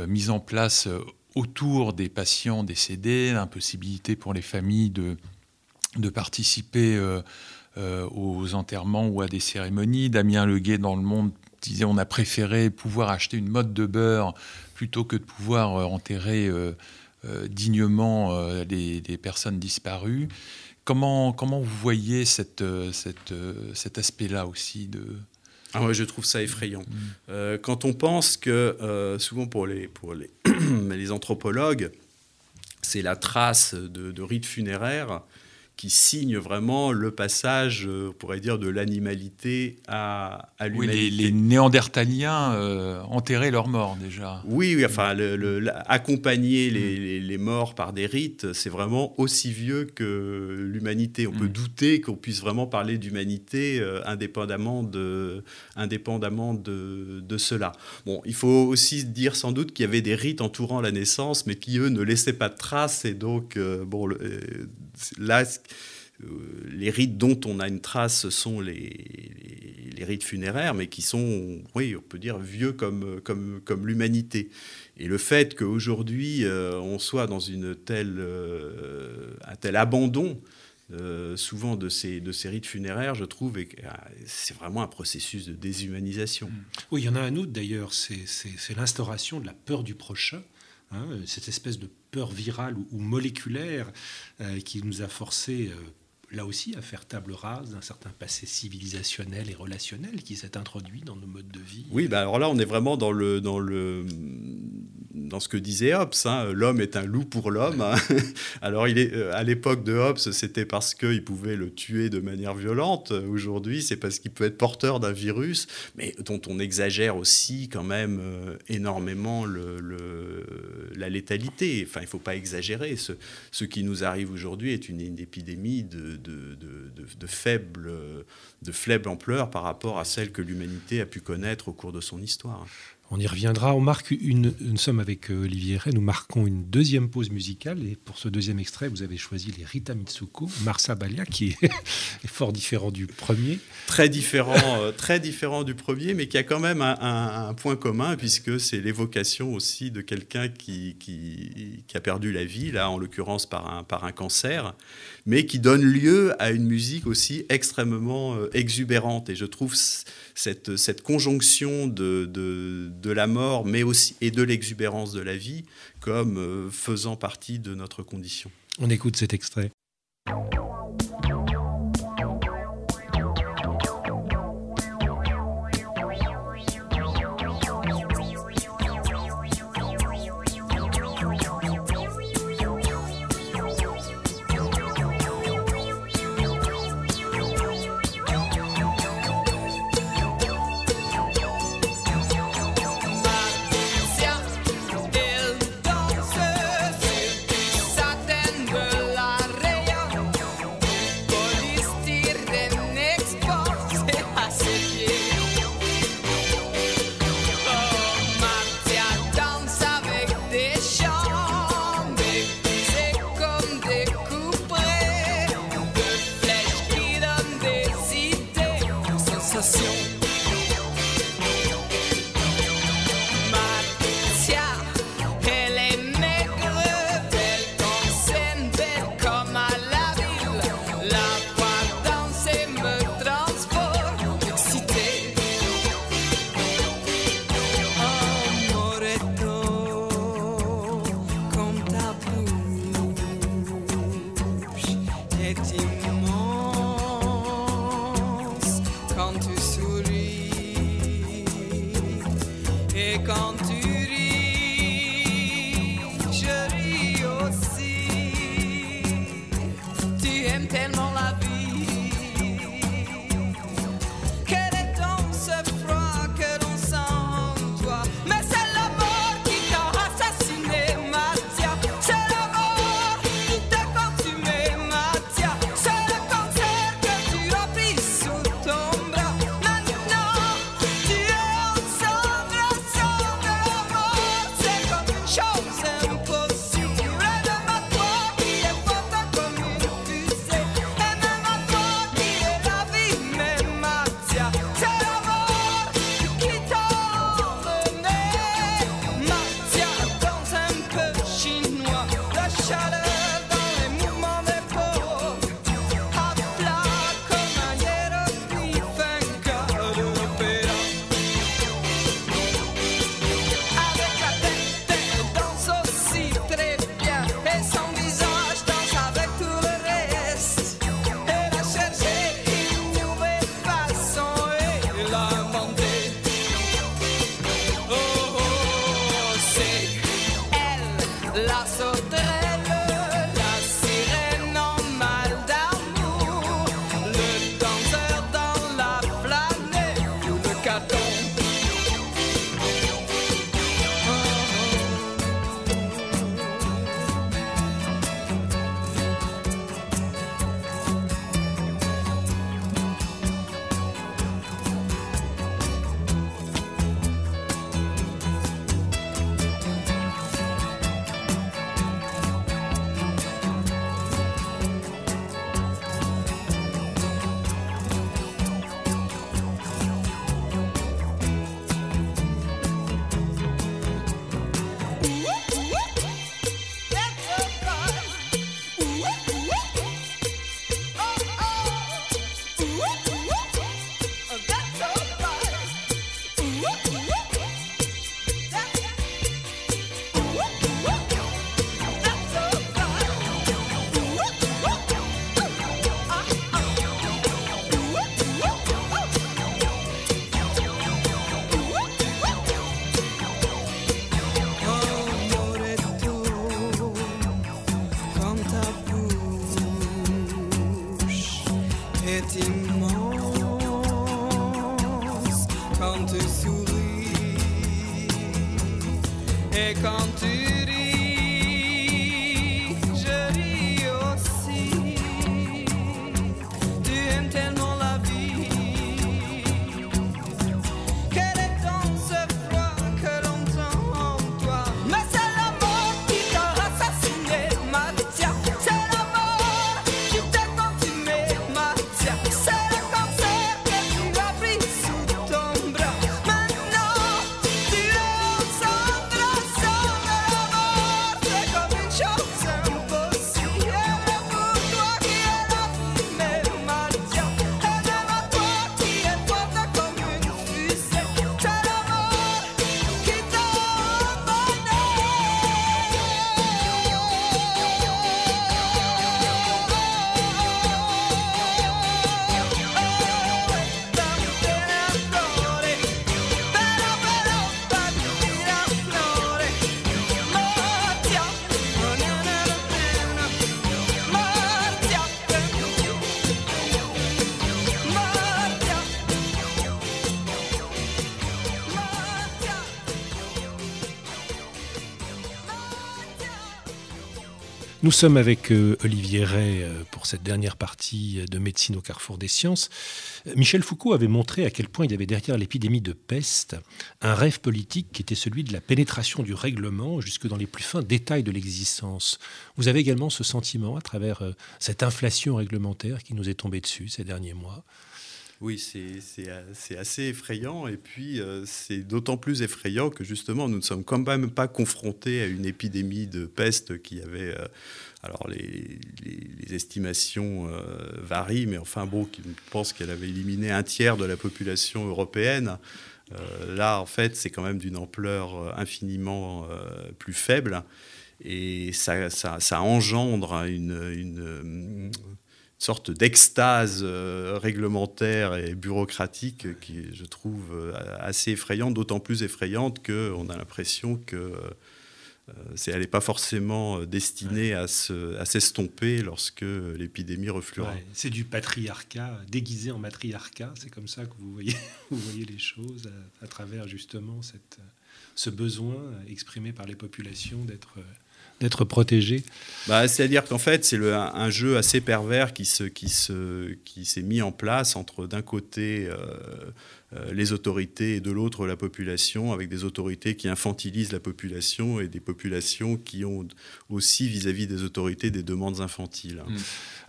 mises en place autour des patients décédés, l'impossibilité pour les familles de, de participer euh, euh, aux enterrements ou à des cérémonies. Damien Leguet, dans Le Monde, disait on a préféré pouvoir acheter une mode de beurre plutôt que de pouvoir euh, enterrer euh, dignement les, les, personnes disparues. Comment, comment vous voyez cette, cette, cet aspect-là aussi de, ah ouais, je trouve ça effrayant. Mmh. Euh, quand on pense que, euh, souvent pour les, pour les, les anthropologues, c'est la trace de, de rites funéraires qui signe vraiment le passage, euh, on pourrait dire, de l'animalité à, à l'humanité. Oui, les, les Néandertaliens euh, enterraient leurs morts déjà. Oui, oui enfin, le, le, accompagner mmh. les, les, morts par des rites, c'est vraiment aussi vieux que l'humanité. On mmh. peut douter qu'on puisse vraiment parler d'humanité euh, indépendamment, de, indépendamment de, de cela. Bon, il faut aussi dire sans doute qu'il y avait des rites entourant la naissance, mais qui, eux, ne laissaient pas de traces. Et donc, euh, bon, le, là, euh, les rites dont on a une trace sont les, les, rites funéraires, mais qui sont, oui, on peut dire, vieux comme, comme, comme l'humanité. Et le fait qu'aujourd'hui, euh, on soit dans une telle, euh, un tel abandon, souvent de ces, de ces rites funéraires, je trouve, et c'est vraiment un processus de déshumanisation. Oui, il y en a un autre d'ailleurs, c'est l'instauration de la peur du prochain. Hein, cette espèce de peur virale ou, ou moléculaire euh, qui nous a forcé euh, là aussi à faire table rase d'un certain passé civilisationnel et relationnel qui s'est introduit dans nos modes de vie. Oui, bah alors là, on est vraiment dans, le, dans, le, dans ce que disait Hobbes. Hein, l'homme est un loup pour l'homme. Hein. Alors, il est, euh, à l'époque de Hobbes, c'était parce qu'il pouvait le tuer de manière violente. Aujourd'hui, c'est parce qu'il peut être porteur d'un virus, mais dont on exagère aussi quand même énormément le, le, la létalité. Enfin, il ne faut pas exagérer. Ce, qui nous arrive aujourd'hui est une, épidémie de, faible, de faible ampleur par rapport à celle que l'humanité a pu connaître au cours de son histoire. On y reviendra. On marque une, somme avec Olivier Ray. Nous marquons une deuxième pause musicale. Et pour ce deuxième extrait, vous avez choisi les Rita Mitsuko, Marsa Balia, qui est, fort différent du premier. Très différent, euh, très différent du premier, mais qui a quand même un point commun, puisque c'est l'évocation aussi de quelqu'un qui, qui, qui, a perdu la vie, là, en l'occurrence par un, par un cancer, mais qui donne lieu à une musique aussi extrêmement euh, exubérante. Et je trouve cette, conjonction de, de, de, la mort, mais aussi et de l'exubérance de la vie, comme euh, faisant partie de notre condition. On écoute cet extrait. sensação. Et quand tu Nous sommes avec euh, Olivier Ray euh, pour cette dernière partie de Médecine au carrefour des sciences. Euh, Michel Foucault avait montré à quel point il y avait derrière l'épidémie de peste un rêve politique qui était celui de la pénétration du règlement jusque dans les plus fins détails de l'existence. Vous avez également ce sentiment à travers euh, cette inflation réglementaire qui nous est tombée dessus ces derniers mois Oui, c'est assez effrayant. Et puis, euh, c'est d'autant plus effrayant que justement, nous ne sommes quand même pas confrontés à une épidémie de peste qui avait. euh, alors, les, estimations euh, varient, mais enfin, bon, qui- pense qu'elle avait éliminé un tiers de la population européenne. Là, en fait, c'est quand même d'une ampleur infiniment plus faible. Et ça, ça, engendre une, sorte d'extase réglementaire et bureaucratique qui, je trouve, assez effrayante, d'autant plus effrayante qu'on a l'impression que elle n'est pas forcément destinée à s'estomper lorsque l'épidémie refluera. c'est du patriarcat déguisé en matriarcat. C'est comme ça que vous voyez, vous voyez les choses à, travers justement cette, ce besoin exprimé par les populations d'être d'être protégées bah, C'est-à-dire qu'en fait, c'est un, jeu assez pervers qui s'est qui qui mis en place entre d'un côté euh, euh, les autorités et de l'autre la population, avec des autorités qui infantilisent la population et des populations qui ont aussi vis-à-vis des autorités des demandes infantiles. Mm.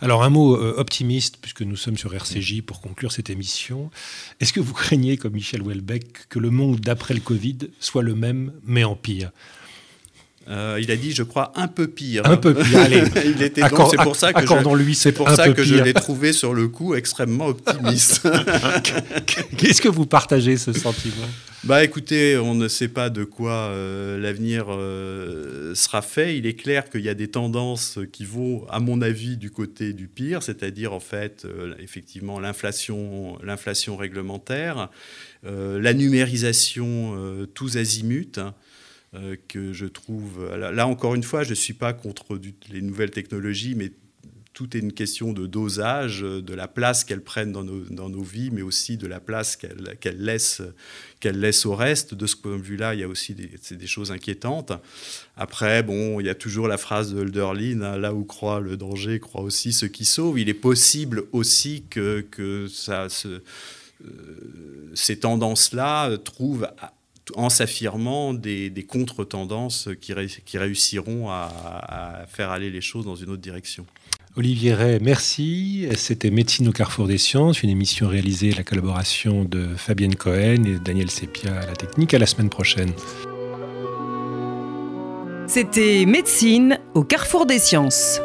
Alors un mot euh, optimiste, puisque nous sommes sur RCJ pour conclure cette émission. Est-ce que vous craignez, comme Michel Houellebecq, que le monde d'après le Covid soit le même, mais en pire? Euh, il a dit, je crois, un peu pire. Un peu pire. Allez. il était donc, c'est pour ça que je, lui, c'est pour ça que je l'ai trouvé sur le coup extrêmement optimiste. Qu'est-ce que vous partagez ce sentiment? Bah, écoutez, on ne sait pas de quoi euh, l'avenir euh, sera fait. Il est clair qu'il y a des tendances qui vont, à mon avis, du côté du pire, c'est-à-dire en fait, effectivement, l'inflation, l'inflation réglementaire, la numérisation tous azimuts. Euh, que je trouve... Là, encore une fois, je ne suis pas contre les nouvelles technologies, mais tout est une question de dosage, de la place qu'elles prennent dans nos, dans nos, vies, mais aussi de la place qu'elles laissent, qu'elles laissent au reste. De ce point de vue-là, il y a aussi des, des, choses inquiétantes. Après, bon, il y a toujours la phrase de Hölderlin, hein, là où croit le danger, croit aussi ce qui sauve. Il est possible aussi que, que ça, euh, ces tendances-là trouvent en s'affirmant des, contre-tendances qui, réussiront à, faire aller les choses dans une autre direction. Olivier Ray, merci. C'était Médecine au carrefour des sciences, une émission réalisée à la collaboration de Fabienne Cohen et Daniel Sepia à la technique. À la semaine prochaine. C'était Médecine au carrefour des sciences.